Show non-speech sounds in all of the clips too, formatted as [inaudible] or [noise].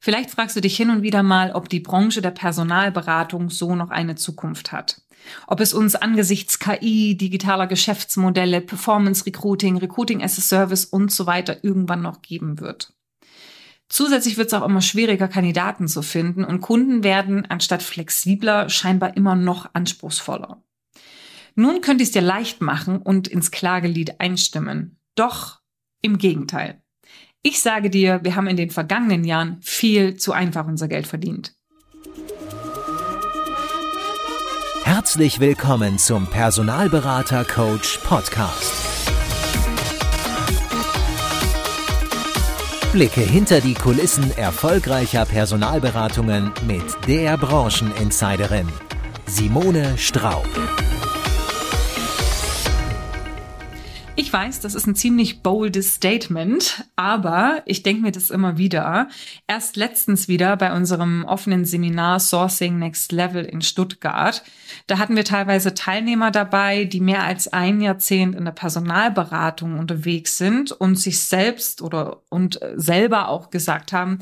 Vielleicht fragst du dich hin und wieder mal, ob die Branche der Personalberatung so noch eine Zukunft hat. Ob es uns angesichts KI, digitaler Geschäftsmodelle, Performance Recruiting, Recruiting as a Service und so weiter irgendwann noch geben wird. Zusätzlich wird es auch immer schwieriger, Kandidaten zu finden und Kunden werden anstatt flexibler scheinbar immer noch anspruchsvoller. Nun könnte ich es dir leicht machen und ins Klagelied einstimmen. Doch im Gegenteil. Ich sage dir, wir haben in den vergangenen Jahren viel zu einfach unser Geld verdient. Herzlich willkommen zum Personalberater Coach Podcast. Blicke hinter die Kulissen erfolgreicher Personalberatungen mit der Brancheninsiderin Simone Straub. Ich weiß, das ist ein ziemlich boldes Statement, aber ich denke mir das immer wieder. Erst letztens wieder bei unserem offenen Seminar Sourcing Next Level in Stuttgart. Da hatten wir teilweise Teilnehmer dabei, die mehr als ein Jahrzehnt in der Personalberatung unterwegs sind und sich selbst oder und selber auch gesagt haben,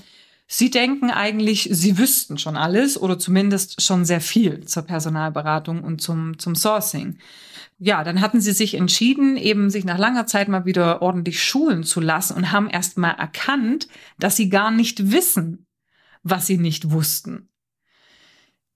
Sie denken eigentlich, Sie wüssten schon alles oder zumindest schon sehr viel zur Personalberatung und zum, zum Sourcing ja, dann hatten sie sich entschieden, eben sich nach langer Zeit mal wieder ordentlich schulen zu lassen und haben erst mal erkannt, dass sie gar nicht wissen, was sie nicht wussten.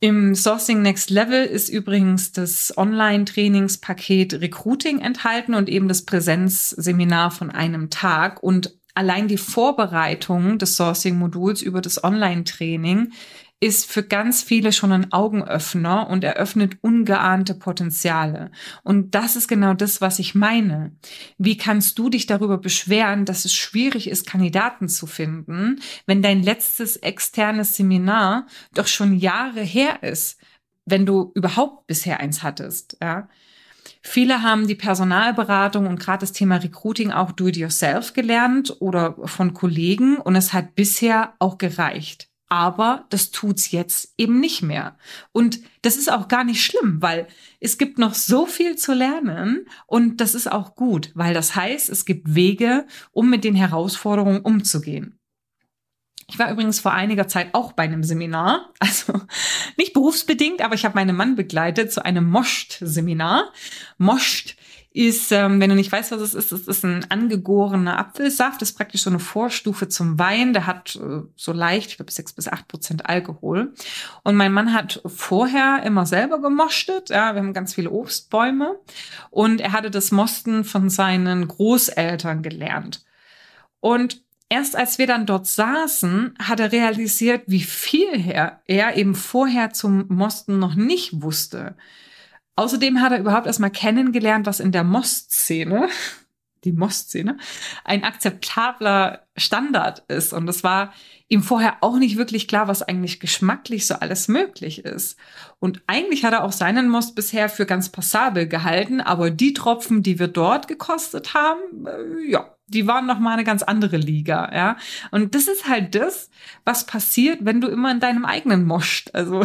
Im Sourcing Next Level ist übrigens das Online-Trainingspaket Recruiting enthalten und eben das Präsenzseminar von einem Tag. Und allein die Vorbereitung des Sourcing-Moduls über das Online-Training ist für ganz viele schon ein Augenöffner und eröffnet ungeahnte Potenziale. Und das ist genau das, was ich meine. Wie kannst du dich darüber beschweren, dass es schwierig ist, Kandidaten zu finden, wenn dein letztes externes Seminar doch schon Jahre her ist, wenn du überhaupt bisher eins hattest, ja? Viele haben die Personalberatung und gerade das Thema Recruiting auch do-it-yourself gelernt oder von Kollegen und es hat bisher auch gereicht aber das tut's jetzt eben nicht mehr. Und das ist auch gar nicht schlimm, weil es gibt noch so viel zu lernen und das ist auch gut, weil das heißt, es gibt Wege, um mit den Herausforderungen umzugehen. Ich war übrigens vor einiger Zeit auch bei einem Seminar, [laughs] also nicht berufsbedingt, aber ich habe meinen Mann begleitet zu einem Moscht-Seminar. Moscht ist, ähm, wenn du nicht weißt, was es ist, es ist ein angegorener Apfelsaft, das ist praktisch so eine Vorstufe zum Wein. Der hat äh, so leicht, ich glaube, sechs bis acht Prozent Alkohol. Und mein Mann hat vorher immer selber gemoschtet. Ja, wir haben ganz viele Obstbäume. Und er hatte das Mosten von seinen Großeltern gelernt. Und erst als wir dann dort saßen, hat er realisiert, wie viel er, er eben vorher zum Mosten noch nicht wusste. Außerdem hat er überhaupt erstmal kennengelernt, was in der Most-Szene, die Most-Szene, ein akzeptabler Standard ist. Und es war ihm vorher auch nicht wirklich klar, was eigentlich geschmacklich so alles möglich ist. Und eigentlich hat er auch seinen Most bisher für ganz passabel gehalten, aber die Tropfen, die wir dort gekostet haben, äh, ja, die waren noch mal eine ganz andere Liga, ja. Und das ist halt das, was passiert, wenn du immer in deinem eigenen moscht. Also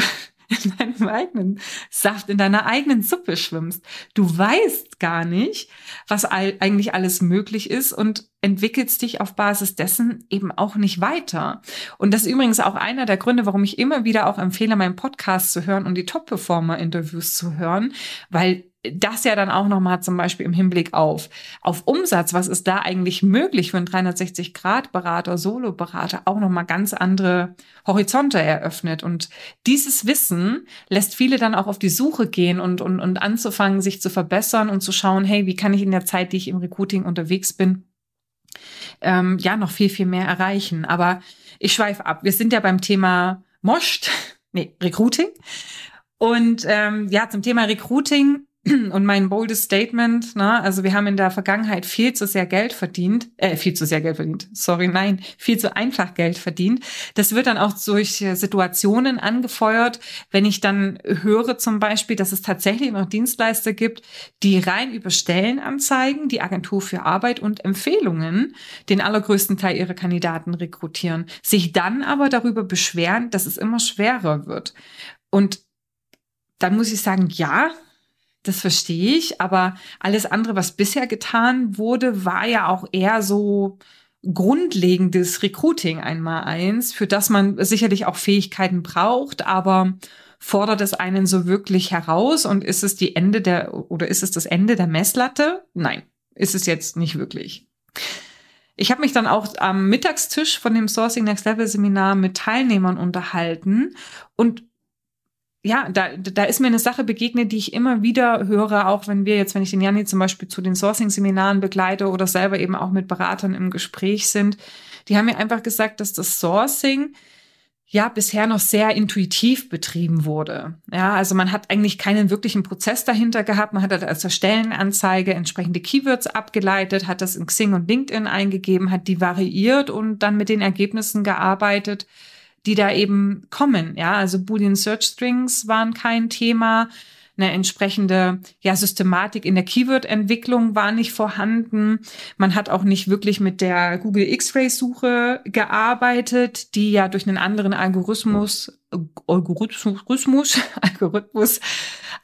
[laughs] in deinem eigenen Saft, in deiner eigenen Suppe schwimmst. Du weißt gar nicht, was eigentlich alles möglich ist und entwickelst dich auf Basis dessen eben auch nicht weiter. Und das ist übrigens auch einer der Gründe, warum ich immer wieder auch empfehle, meinen Podcast zu hören und die Top-Performer-Interviews zu hören, weil das ja dann auch nochmal zum Beispiel im Hinblick auf, auf Umsatz, was ist da eigentlich möglich für einen 360-Grad-Berater, Solo-Berater, auch nochmal ganz andere Horizonte eröffnet. Und dieses Wissen lässt viele dann auch auf die Suche gehen und, und, und anzufangen, sich zu verbessern und zu schauen, hey, wie kann ich in der Zeit, die ich im Recruiting unterwegs bin, ähm, ja, noch viel, viel mehr erreichen. Aber ich schweife ab. Wir sind ja beim Thema Moscht, [laughs] nee, Recruiting. Und ähm, ja, zum Thema Recruiting und mein boldes Statement, ne, also wir haben in der Vergangenheit viel zu sehr Geld verdient, äh, viel zu sehr Geld verdient, sorry, nein, viel zu einfach Geld verdient. Das wird dann auch durch Situationen angefeuert, wenn ich dann höre zum Beispiel, dass es tatsächlich noch Dienstleister gibt, die rein über Stellenanzeigen, die Agentur für Arbeit und Empfehlungen den allergrößten Teil ihrer Kandidaten rekrutieren, sich dann aber darüber beschweren, dass es immer schwerer wird. Und dann muss ich sagen, ja, das verstehe ich, aber alles andere, was bisher getan wurde, war ja auch eher so grundlegendes Recruiting einmal eins, für das man sicherlich auch Fähigkeiten braucht, aber fordert es einen so wirklich heraus und ist es die Ende der oder ist es das Ende der Messlatte? Nein, ist es jetzt nicht wirklich. Ich habe mich dann auch am Mittagstisch von dem Sourcing Next Level Seminar mit Teilnehmern unterhalten und ja, da, da ist mir eine Sache begegnet, die ich immer wieder höre, auch wenn wir jetzt, wenn ich den Janni zum Beispiel zu den Sourcing-Seminaren begleite oder selber eben auch mit Beratern im Gespräch sind, die haben mir einfach gesagt, dass das Sourcing ja bisher noch sehr intuitiv betrieben wurde. Ja, also man hat eigentlich keinen wirklichen Prozess dahinter gehabt. Man hat halt als Stellenanzeige entsprechende Keywords abgeleitet, hat das in Xing und LinkedIn eingegeben, hat die variiert und dann mit den Ergebnissen gearbeitet die da eben kommen. Ja, also Boolean Search Strings waren kein Thema. Eine entsprechende ja, Systematik in der Keyword-Entwicklung war nicht vorhanden. Man hat auch nicht wirklich mit der Google X-Ray-Suche gearbeitet, die ja durch einen anderen Algorithmus, Algorithmus, Algorithmus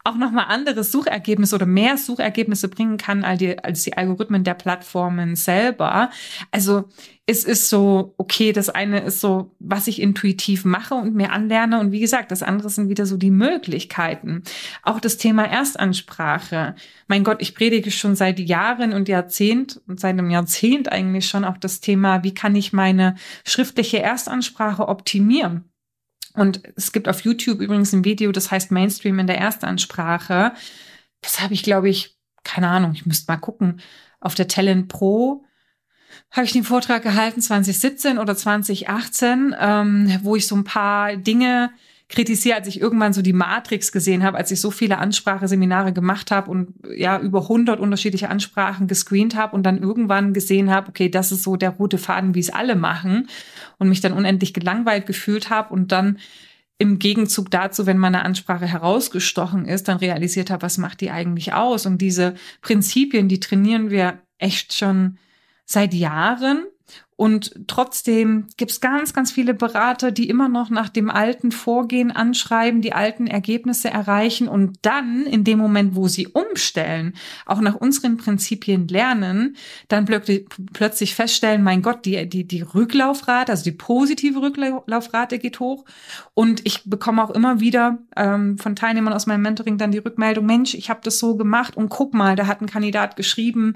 auch nochmal andere Suchergebnisse oder mehr Suchergebnisse bringen kann als die, als die Algorithmen der Plattformen selber. Also es ist so, okay, das eine ist so, was ich intuitiv mache und mir anlerne. Und wie gesagt, das andere sind wieder so die Möglichkeiten. Auch das Thema Erstansprache. Mein Gott, ich predige schon seit Jahren und Jahrzehnt und seit einem Jahrzehnt eigentlich schon auch das Thema, wie kann ich meine schriftliche Erstansprache optimieren? Und es gibt auf YouTube übrigens ein Video, das heißt Mainstream in der Erstansprache. Das habe ich, glaube ich, keine Ahnung, ich müsste mal gucken. Auf der Talent Pro habe ich den Vortrag gehalten 2017 oder 2018, ähm, wo ich so ein paar Dinge kritisiere, als ich irgendwann so die Matrix gesehen habe, als ich so viele Anspracheseminare gemacht habe und ja über 100 unterschiedliche Ansprachen gescreent habe und dann irgendwann gesehen habe, okay, das ist so der rote Faden, wie es alle machen und mich dann unendlich gelangweilt gefühlt habe und dann im Gegenzug dazu, wenn meine Ansprache herausgestochen ist, dann realisiert habe, was macht die eigentlich aus? Und diese Prinzipien, die trainieren wir echt schon seit Jahren. Und trotzdem gibt es ganz, ganz viele Berater, die immer noch nach dem alten Vorgehen anschreiben, die alten Ergebnisse erreichen und dann in dem Moment, wo sie umstellen, auch nach unseren Prinzipien lernen, dann plötzlich feststellen, mein Gott, die, die, die Rücklaufrate, also die positive Rücklaufrate geht hoch. Und ich bekomme auch immer wieder ähm, von Teilnehmern aus meinem Mentoring dann die Rückmeldung, Mensch, ich habe das so gemacht und guck mal, da hat ein Kandidat geschrieben,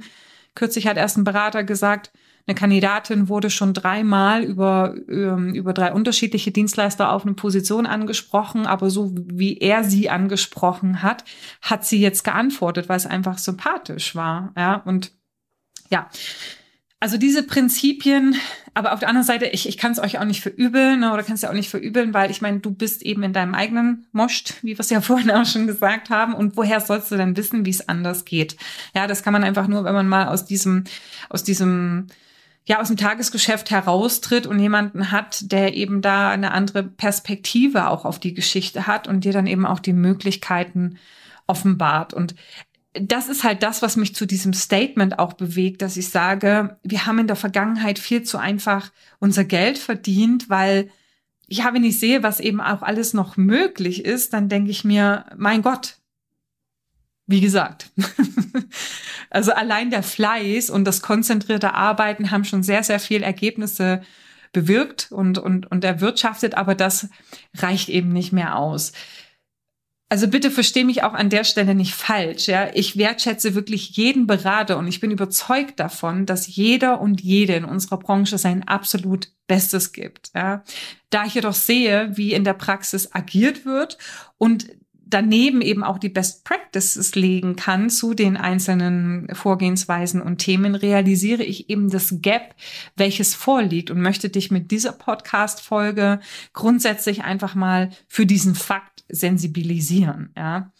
Kürzlich hat erst ein Berater gesagt, eine Kandidatin wurde schon dreimal über, ähm, über drei unterschiedliche Dienstleister auf eine Position angesprochen, aber so wie er sie angesprochen hat, hat sie jetzt geantwortet, weil es einfach sympathisch war. Ja, und ja, also diese Prinzipien, aber auf der anderen Seite, ich, ich kann es euch auch nicht verübeln ne, oder kann es ja auch nicht verübeln, weil ich meine, du bist eben in deinem eigenen Moscht, wie wir es ja [laughs] vorhin auch schon gesagt haben. Und woher sollst du denn wissen, wie es anders geht? Ja, das kann man einfach nur, wenn man mal aus diesem, aus diesem, ja, aus dem Tagesgeschäft heraustritt und jemanden hat, der eben da eine andere Perspektive auch auf die Geschichte hat und dir dann eben auch die Möglichkeiten offenbart. Und das ist halt das, was mich zu diesem Statement auch bewegt, dass ich sage, wir haben in der Vergangenheit viel zu einfach unser Geld verdient, weil ja, wenn ich sehe, was eben auch alles noch möglich ist, dann denke ich mir, mein Gott, wie gesagt. [laughs] also allein der Fleiß und das konzentrierte Arbeiten haben schon sehr, sehr viel Ergebnisse bewirkt und, und, und erwirtschaftet, aber das reicht eben nicht mehr aus. Also bitte versteh mich auch an der Stelle nicht falsch. Ja, ich wertschätze wirklich jeden Berater und ich bin überzeugt davon, dass jeder und jede in unserer Branche sein absolut Bestes gibt. Ja, da ich jedoch sehe, wie in der Praxis agiert wird und daneben eben auch die Best Practices legen kann zu den einzelnen Vorgehensweisen und Themen, realisiere ich eben das Gap, welches vorliegt und möchte dich mit dieser Podcast-Folge grundsätzlich einfach mal für diesen Fakt sensibilisieren. Ja.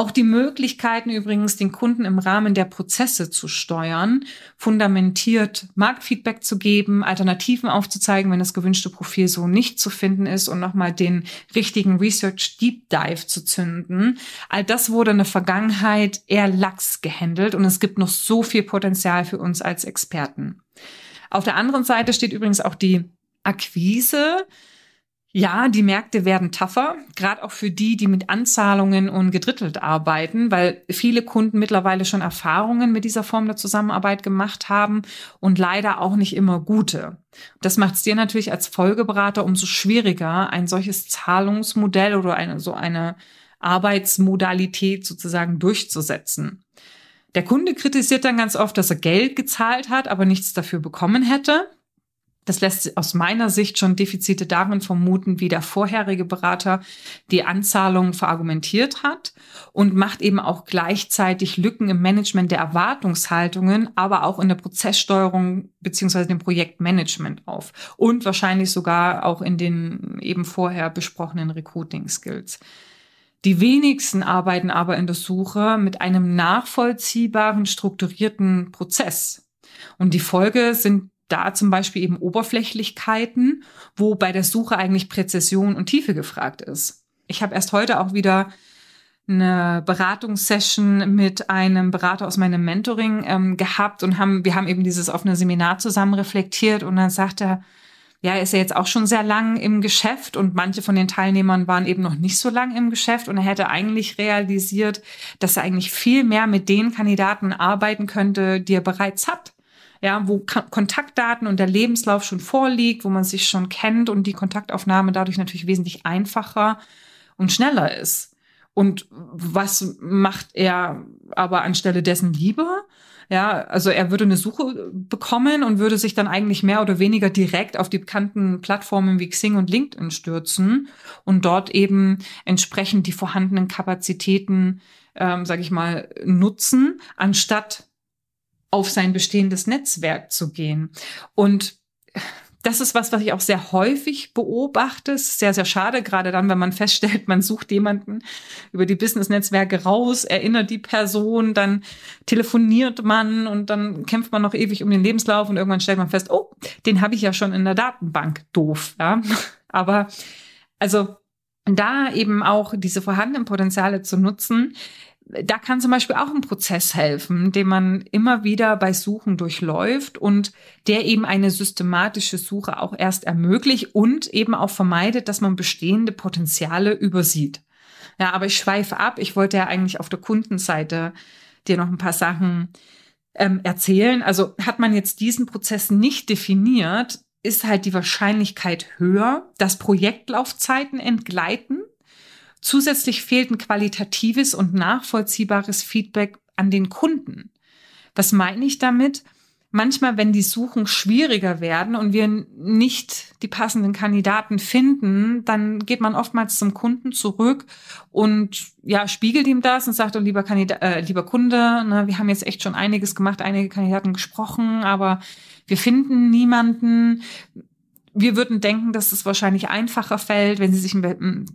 Auch die Möglichkeiten übrigens, den Kunden im Rahmen der Prozesse zu steuern, fundamentiert Marktfeedback zu geben, Alternativen aufzuzeigen, wenn das gewünschte Profil so nicht zu finden ist und nochmal den richtigen Research Deep Dive zu zünden. All das wurde in der Vergangenheit eher lax gehandelt und es gibt noch so viel Potenzial für uns als Experten. Auf der anderen Seite steht übrigens auch die Akquise Ja, die Märkte werden tougher, gerade auch für die, die mit Anzahlungen und gedrittelt arbeiten, weil viele Kunden mittlerweile schon Erfahrungen mit dieser Form der Zusammenarbeit gemacht haben und leider auch nicht immer gute. Das macht es dir natürlich als Folgeberater umso schwieriger, ein solches Zahlungsmodell oder eine, so eine Arbeitsmodalität sozusagen durchzusetzen. Der Kunde kritisiert dann ganz oft, dass er Geld gezahlt hat, aber nichts dafür bekommen hätte. Das lässt aus meiner Sicht schon Defizite darin vermuten, wie der vorherige Berater die Anzahlungen verargumentiert hat und macht eben auch gleichzeitig Lücken im Management der Erwartungshaltungen, aber auch in der Prozesssteuerung beziehungsweise dem Projektmanagement auf und wahrscheinlich sogar auch in den eben vorher besprochenen Recruiting Skills. Die wenigsten arbeiten aber in der Suche mit einem nachvollziehbaren, strukturierten Prozess. Und die Folge sind da zum Beispiel eben Oberflächlichkeiten, wo bei der Suche eigentlich Präzision und Tiefe gefragt ist. Ich habe erst heute auch wieder eine Beratungssession mit einem Berater aus meinem Mentoring ähm, gehabt und haben, wir haben eben dieses offene Seminar zusammen reflektiert und dann sagt er, ja, er ist ja jetzt auch schon sehr lang im Geschäft und manche von den Teilnehmern waren eben noch nicht so lang im Geschäft und er hätte eigentlich realisiert, dass er eigentlich viel mehr mit den Kandidaten arbeiten könnte, die er bereits hat ja, wo Kontaktdaten und der Lebenslauf schon vorliegt, wo man sich schon kennt und die Kontaktaufnahme dadurch natürlich wesentlich einfacher und schneller ist. Und was macht er aber anstelle dessen lieber? Ja, also er würde eine Suche bekommen und würde sich dann eigentlich mehr oder weniger direkt auf die bekannten Plattformen wie Xing und LinkedIn stürzen und dort eben entsprechend die vorhandenen Kapazitäten, ähm, sage ich mal, nutzen, anstatt auf sein bestehendes Netzwerk zu gehen. Und das ist was, was ich auch sehr häufig beobachte. Es ist sehr, sehr schade, gerade dann, wenn man feststellt, man sucht jemanden über die Business-Netzwerke raus, erinnert die Person, dann telefoniert man und dann kämpft man noch ewig um den Lebenslauf und irgendwann stellt man fest, oh, den habe ich ja schon in der Datenbank. Doof, ja. [laughs] Aber also da eben auch diese vorhandenen Potenziale zu nutzen, da kann zum Beispiel auch ein Prozess helfen, den man immer wieder bei Suchen durchläuft und der eben eine systematische Suche auch erst ermöglicht und eben auch vermeidet, dass man bestehende Potenziale übersieht. Ja, aber ich schweife ab. Ich wollte ja eigentlich auf der Kundenseite dir noch ein paar Sachen ähm, erzählen. Also hat man jetzt diesen Prozess nicht definiert, ist halt die Wahrscheinlichkeit höher, dass Projektlaufzeiten entgleiten Zusätzlich fehlt ein qualitatives und nachvollziehbares Feedback an den Kunden. Was meine ich damit? Manchmal, wenn die Suchen schwieriger werden und wir nicht die passenden Kandidaten finden, dann geht man oftmals zum Kunden zurück und ja, spiegelt ihm das und sagt, oh, lieber, Kandidat, äh, lieber Kunde, ne, wir haben jetzt echt schon einiges gemacht, einige Kandidaten gesprochen, aber wir finden niemanden wir würden denken, dass es wahrscheinlich einfacher fällt, wenn sie sich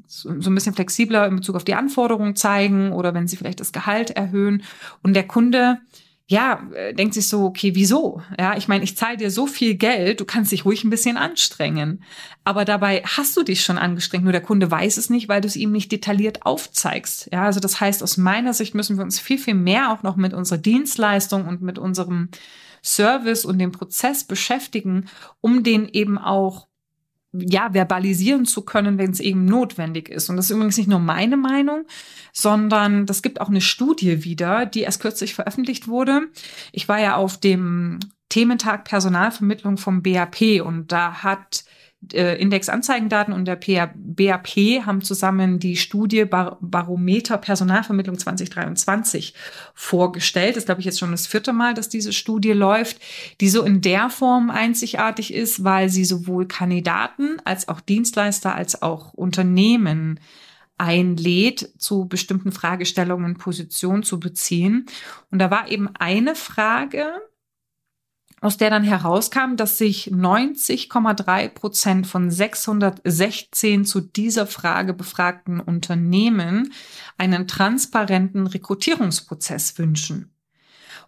so ein bisschen flexibler in Bezug auf die Anforderungen zeigen oder wenn sie vielleicht das Gehalt erhöhen. Und der Kunde, ja, äh, denkt sich so, okay, wieso? Ja, ich meine, ich zahle dir so viel Geld, du kannst dich ruhig ein bisschen anstrengen. Aber dabei hast du dich schon angestrengt, nur der Kunde weiß es nicht, weil du es ihm nicht detailliert aufzeigst. Ja, also das heißt, aus meiner Sicht müssen wir uns viel, viel mehr auch noch mit unserer Dienstleistung und mit unserem Service und dem Prozess beschäftigen, um den eben auch ja, verbalisieren zu können, wenn es eben notwendig ist. Und das ist übrigens nicht nur meine Meinung, sondern das gibt auch eine Studie wieder, die erst kürzlich veröffentlicht wurde. Ich war ja auf dem Thementag Personalvermittlung vom BAP und da hat äh, Index Anzeigendaten und der BAP haben zusammen die Studie Bar Barometer Personalvermittlung 2023 vorgestellt. Das ist, glaube ich, jetzt schon das vierte Mal, dass diese Studie läuft, die so in der Form einzigartig ist, weil sie sowohl Kandidaten als auch Dienstleister als auch Unternehmen einlädt, zu bestimmten Fragestellungen Position zu beziehen. Und da war eben eine Frage, aus der dann herauskam, dass sich 90,3 Prozent von 616 zu dieser Frage befragten Unternehmen einen transparenten Rekrutierungsprozess wünschen.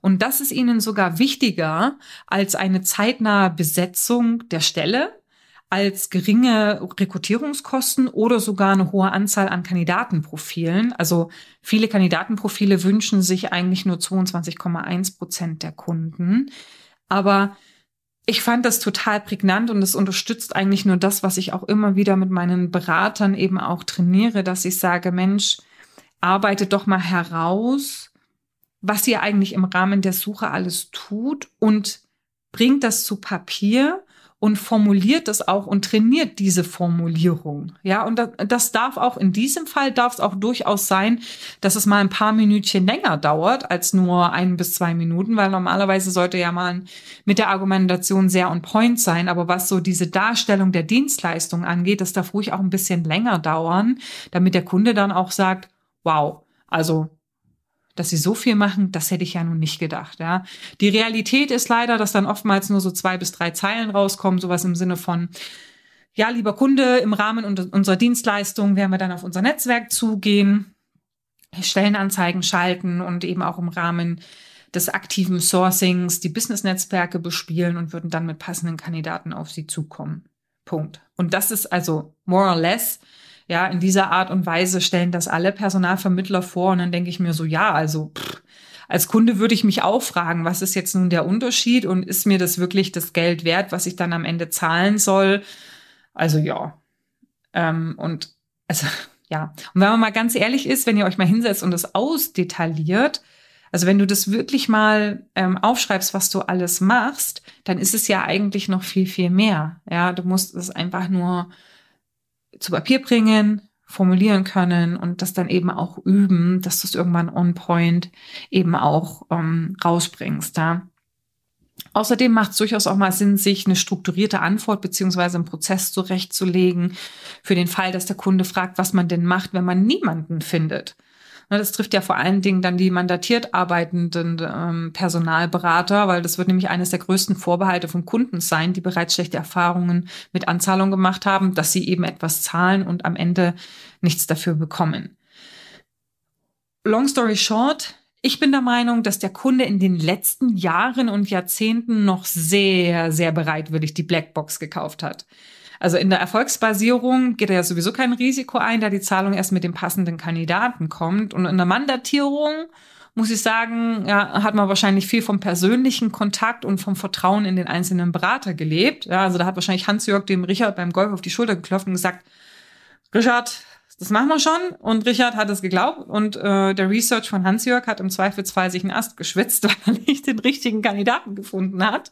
Und das ist ihnen sogar wichtiger als eine zeitnahe Besetzung der Stelle, als geringe Rekrutierungskosten oder sogar eine hohe Anzahl an Kandidatenprofilen. Also viele Kandidatenprofile wünschen sich eigentlich nur 22,1 Prozent der Kunden. Aber ich fand das total prägnant und es unterstützt eigentlich nur das, was ich auch immer wieder mit meinen Beratern eben auch trainiere, dass ich sage, Mensch, arbeitet doch mal heraus, was ihr eigentlich im Rahmen der Suche alles tut und bringt das zu Papier und formuliert es auch und trainiert diese Formulierung. Ja, und das, darf auch in diesem Fall darf es auch durchaus sein, dass es mal ein paar Minütchen länger dauert als nur ein bis zwei Minuten, weil normalerweise sollte ja mal mit der Argumentation sehr on point sein. Aber was so diese Darstellung der Dienstleistung angeht, das darf ruhig auch ein bisschen länger dauern, damit der Kunde dann auch sagt, wow, also dass sie so viel machen, das hätte ich ja nun nicht gedacht. Ja. Die Realität ist leider, dass dann oftmals nur so zwei bis drei Zeilen rauskommen, sowas im Sinne von, ja, lieber Kunde, im Rahmen unserer Dienstleistung werden wir dann auf unser Netzwerk zugehen, Stellenanzeigen schalten und eben auch im Rahmen des aktiven Sourcings die Business-Netzwerke bespielen und würden dann mit passenden Kandidaten auf sie zukommen. Punkt. Und das ist also more or less ja, in dieser Art und Weise stellen das alle Personalvermittler vor. Und dann denke ich mir so, ja, also pff, als Kunde würde ich mich auch fragen, was ist jetzt nun der Unterschied und ist mir das wirklich das Geld wert, was ich dann am Ende zahlen soll? Also ja. Ähm, und also [laughs] ja. Und wenn man mal ganz ehrlich ist, wenn ihr euch mal hinsetzt und das ausdetailliert, also wenn du das wirklich mal ähm, aufschreibst, was du alles machst, dann ist es ja eigentlich noch viel, viel mehr. Ja, du musst es einfach nur zu Papier bringen, formulieren können und das dann eben auch üben, dass du es irgendwann on point eben auch ähm, rausbringst. Ja? Außerdem macht es durchaus auch mal Sinn, sich eine strukturierte Antwort beziehungsweise einen Prozess zurechtzulegen für den Fall, dass der Kunde fragt, was man denn macht, wenn man niemanden findet. Ne, das trifft ja vor allen Dingen dann die mandatiert arbeitenden ähm, Personalberater, weil das wird nämlich eines der größten Vorbehalte von Kunden sein, die bereits schlechte Erfahrungen mit Anzahlung gemacht haben, dass sie eben etwas zahlen und am Ende nichts dafür bekommen. Long story short, ich bin der Meinung, dass der Kunde in den letzten Jahren und Jahrzehnten noch sehr, sehr bereitwillig die Blackbox gekauft hat. Also in der Erfolgsbasierung geht er ja sowieso kein Risiko ein, da die Zahlung erst mit dem passenden Kandidaten kommt. Und in der Mandatierung muss ich sagen, ja, hat man wahrscheinlich viel vom persönlichen Kontakt und vom Vertrauen in den einzelnen Berater gelebt. Ja, also da hat wahrscheinlich Hans-Jörg dem Richard beim Golf auf die Schulter geklopft und gesagt, Richard, das machen wir schon. Und Richard hat es geglaubt. Und äh, der Research von Hans-Jörg hat im Zweifelsfall sich einen Ast geschwitzt, [laughs] weil er nicht den richtigen Kandidaten gefunden hat.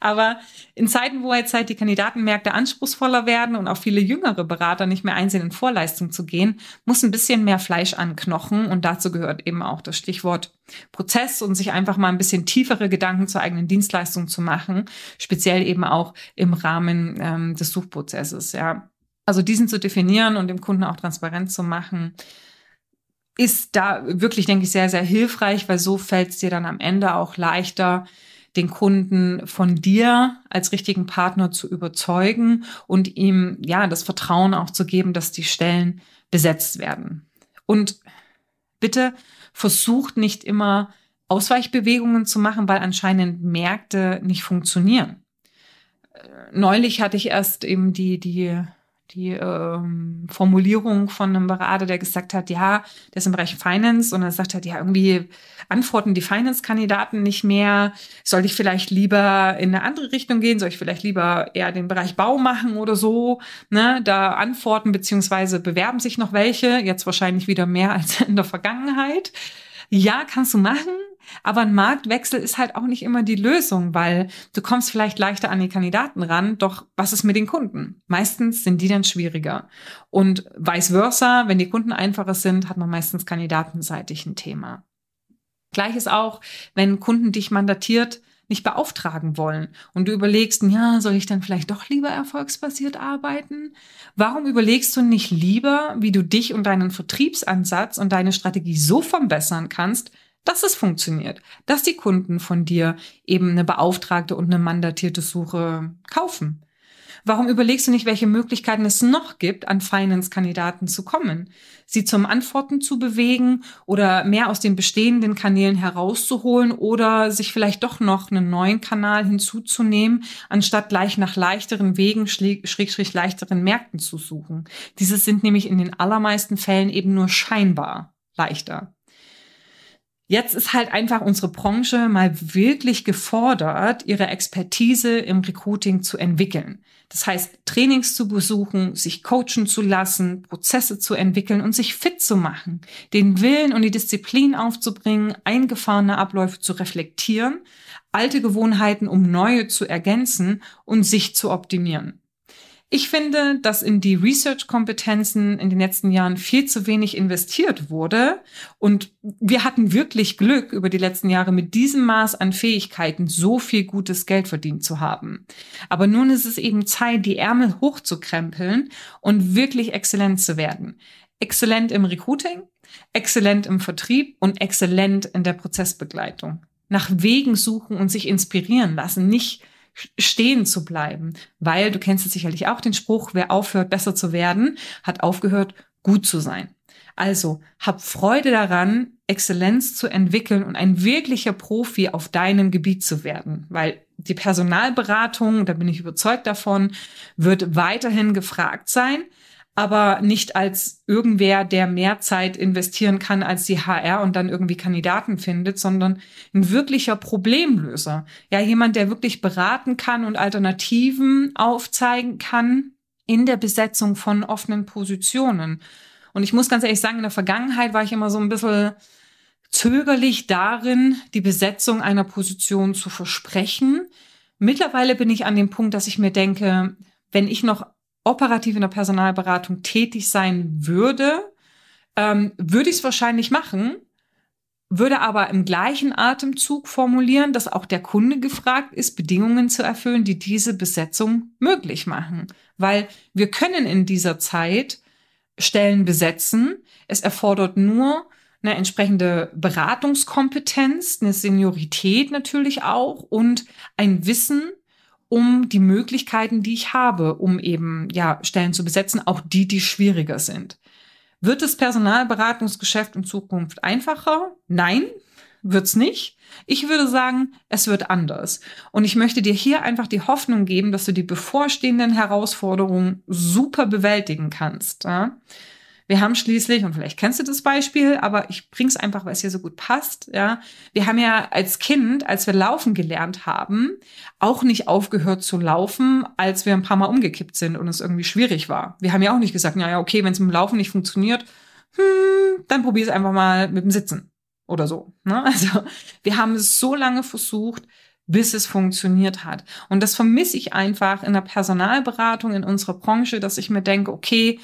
Aber in Zeiten, wo jetzt halt die Kandidatenmärkte anspruchsvoller werden und auch viele jüngere Berater nicht mehr einsehen, in Vorleistung zu gehen, muss ein bisschen mehr Fleisch an Knochen. Und dazu gehört eben auch das Stichwort Prozess und sich einfach mal ein bisschen tiefere Gedanken zur eigenen Dienstleistung zu machen, speziell eben auch im Rahmen ähm, des Suchprozesses. Ja, also diesen zu definieren und dem Kunden auch transparent zu machen, ist da wirklich, denke ich, sehr, sehr hilfreich, weil so fällt es dir dann am Ende auch leichter, den Kunden von dir als richtigen Partner zu überzeugen und ihm ja das Vertrauen auch zu geben, dass die Stellen besetzt werden. Und bitte versucht nicht immer Ausweichbewegungen zu machen, weil anscheinend Märkte nicht funktionieren. Neulich hatte ich erst eben die, die die ähm, Formulierung von einem Berater, der gesagt hat, ja, der ist im Bereich Finance und er sagt hat, ja, irgendwie antworten die Finance-Kandidaten nicht mehr. Soll ich vielleicht lieber in eine andere Richtung gehen? Soll ich vielleicht lieber eher den Bereich Bau machen oder so? Ne? Da antworten beziehungsweise bewerben sich noch welche, jetzt wahrscheinlich wieder mehr [laughs] als in der Vergangenheit. Ja, kannst du machen. Aber ein Marktwechsel ist halt auch nicht immer die Lösung, weil du kommst vielleicht leichter an die Kandidaten ran, doch was ist mit den Kunden? Meistens sind die dann schwieriger. Und vice versa, wenn die Kunden einfacher sind, hat man meistens kandidatenseitig ein Thema. Gleiches auch, wenn Kunden dich mandatiert nicht beauftragen wollen und du überlegst, ja, soll ich dann vielleicht doch lieber erfolgsbasiert arbeiten? Warum überlegst du nicht lieber, wie du dich und deinen Vertriebsansatz und deine Strategie so verbessern kannst, dass es funktioniert, dass die Kunden von dir eben eine beauftragte und eine mandatierte Suche kaufen. Warum überlegst du nicht, welche Möglichkeiten es noch gibt, an Finance-Kandidaten zu kommen? Sie zum Antworten zu bewegen oder mehr aus den bestehenden Kanälen herauszuholen oder sich vielleicht doch noch einen neuen Kanal hinzuzunehmen, anstatt gleich nach leichteren Wegen, schrägstrich leichteren Märkten zu suchen. Diese sind nämlich in den allermeisten Fällen eben nur scheinbar leichter. Jetzt ist halt einfach unsere Branche mal wirklich gefordert, ihre Expertise im Recruiting zu entwickeln. Das heißt, Trainings zu besuchen, sich coachen zu lassen, Prozesse zu entwickeln und sich fit zu machen, den Willen und die Disziplin aufzubringen, eingefahrene Abläufe zu reflektieren, alte Gewohnheiten um neue zu ergänzen und sich zu optimieren. Ich finde, dass in die Research-Kompetenzen in den letzten Jahren viel zu wenig investiert wurde. Und wir hatten wirklich Glück, über die letzten Jahre mit diesem Maß an Fähigkeiten so viel gutes Geld verdient zu haben. Aber nun ist es eben Zeit, die Ärmel hochzukrempeln und wirklich exzellent zu werden. Exzellent im Recruiting, exzellent im Vertrieb und exzellent in der Prozessbegleitung. Nach Wegen suchen und sich inspirieren lassen, nicht stehen zu bleiben, weil du kennst es sicherlich auch den Spruch, wer aufhört, besser zu werden, hat aufgehört, gut zu sein. Also hab Freude daran, Exzellenz zu entwickeln und ein wirklicher Profi auf deinem Gebiet zu werden, weil die Personalberatung, da bin ich überzeugt davon, wird weiterhin gefragt sein aber nicht als irgendwer, der mehr Zeit investieren kann als die HR und dann irgendwie Kandidaten findet, sondern ein wirklicher Problemlöser. Ja, jemand, der wirklich beraten kann und Alternativen aufzeigen kann in der Besetzung von offenen Positionen. Und ich muss ganz ehrlich sagen, in der Vergangenheit war ich immer so ein bisschen zögerlich darin, die Besetzung einer Position zu versprechen. Mittlerweile bin ich an dem Punkt, dass ich mir denke, wenn ich noch operativ in der Personalberatung tätig sein würde, ähm, würde ich es wahrscheinlich machen, würde aber im gleichen Atemzug formulieren, dass auch der Kunde gefragt ist, Bedingungen zu erfüllen, die diese Besetzung möglich machen. Weil wir können in dieser Zeit Stellen besetzen. Es erfordert nur eine entsprechende Beratungskompetenz, eine Seniorität natürlich auch und ein Wissen um die Möglichkeiten, die ich habe, um eben ja Stellen zu besetzen, auch die, die schwieriger sind. Wird das Personalberatungsgeschäft in Zukunft einfacher? Nein, wird's nicht. Ich würde sagen, es wird anders. Und ich möchte dir hier einfach die Hoffnung geben, dass du die bevorstehenden Herausforderungen super bewältigen kannst. Ja? Wir haben schließlich, und vielleicht kennst du das Beispiel, aber ich bring's einfach, weil es hier so gut passt, ja. Wir haben ja als Kind, als wir laufen gelernt haben, auch nicht aufgehört zu laufen, als wir ein paar Mal umgekippt sind und es irgendwie schwierig war. Wir haben ja auch nicht gesagt, naja, okay, wenn es mit dem Laufen nicht funktioniert, hm, dann probier es einfach mal mit dem Sitzen oder so. Ne? [laughs] Also wir haben es so lange versucht, bis es funktioniert hat. Und das vermisse ich einfach in der Personalberatung in unserer Branche, dass ich mir denke, okay,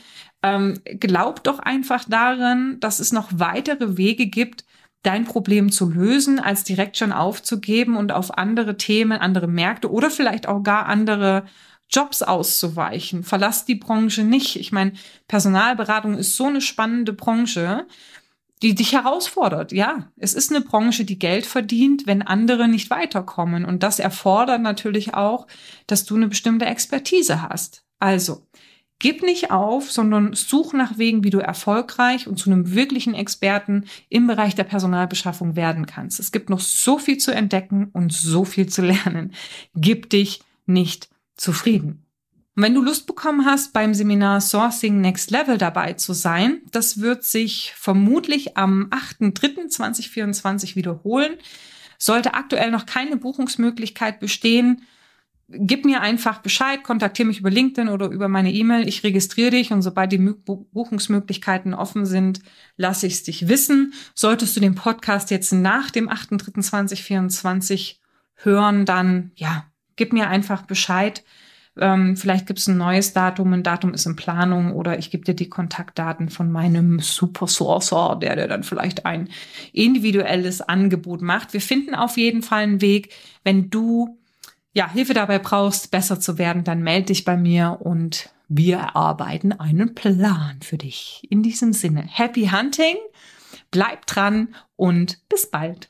ähm, glaub doch einfach daran, dass es noch weitere Wege gibt, dein Problem zu lösen, als direkt schon aufzugeben und auf andere Themen, andere Märkte oder vielleicht auch gar andere Jobs auszuweichen. Verlass die Branche nicht. Ich meine, Personalberatung ist so eine spannende Branche, die dich herausfordert. Ja, es ist eine Branche, die Geld verdient, wenn andere nicht weiterkommen. Und das erfordert natürlich auch, dass du eine bestimmte Expertise hast. Also, Gib nicht auf, sondern such nach Wegen, wie du erfolgreich und zu einem wirklichen Experten im Bereich der Personalbeschaffung werden kannst. Es gibt noch so viel zu entdecken und so viel zu lernen. Gib dich nicht zufrieden. Und wenn du Lust bekommen hast, beim Seminar Sourcing Next Level dabei zu sein, das wird sich vermutlich am 8.3.2024 wiederholen. Sollte aktuell noch keine Buchungsmöglichkeit bestehen, gib mir einfach Bescheid, kontaktiere mich über LinkedIn oder über meine E-Mail. Ich registriere dich und sobald die Buchungsmöglichkeiten offen sind, lasse ich es dich wissen. Solltest du den Podcast jetzt nach dem 8.3.2024 hören, dann ja, gib mir einfach Bescheid. Ähm, vielleicht gibt es ein neues Datum, ein Datum ist in Planung oder ich gebe dir die Kontaktdaten von meinem Super Sourcer, der dir dann vielleicht ein individuelles Angebot macht. Wir finden auf jeden Fall einen Weg, wenn du ja, Hilfe dabei brauchst, besser zu werden, dann melde dich bei mir und wir erarbeiten einen Plan für dich. In diesem Sinne, happy hunting, bleib dran und bis bald.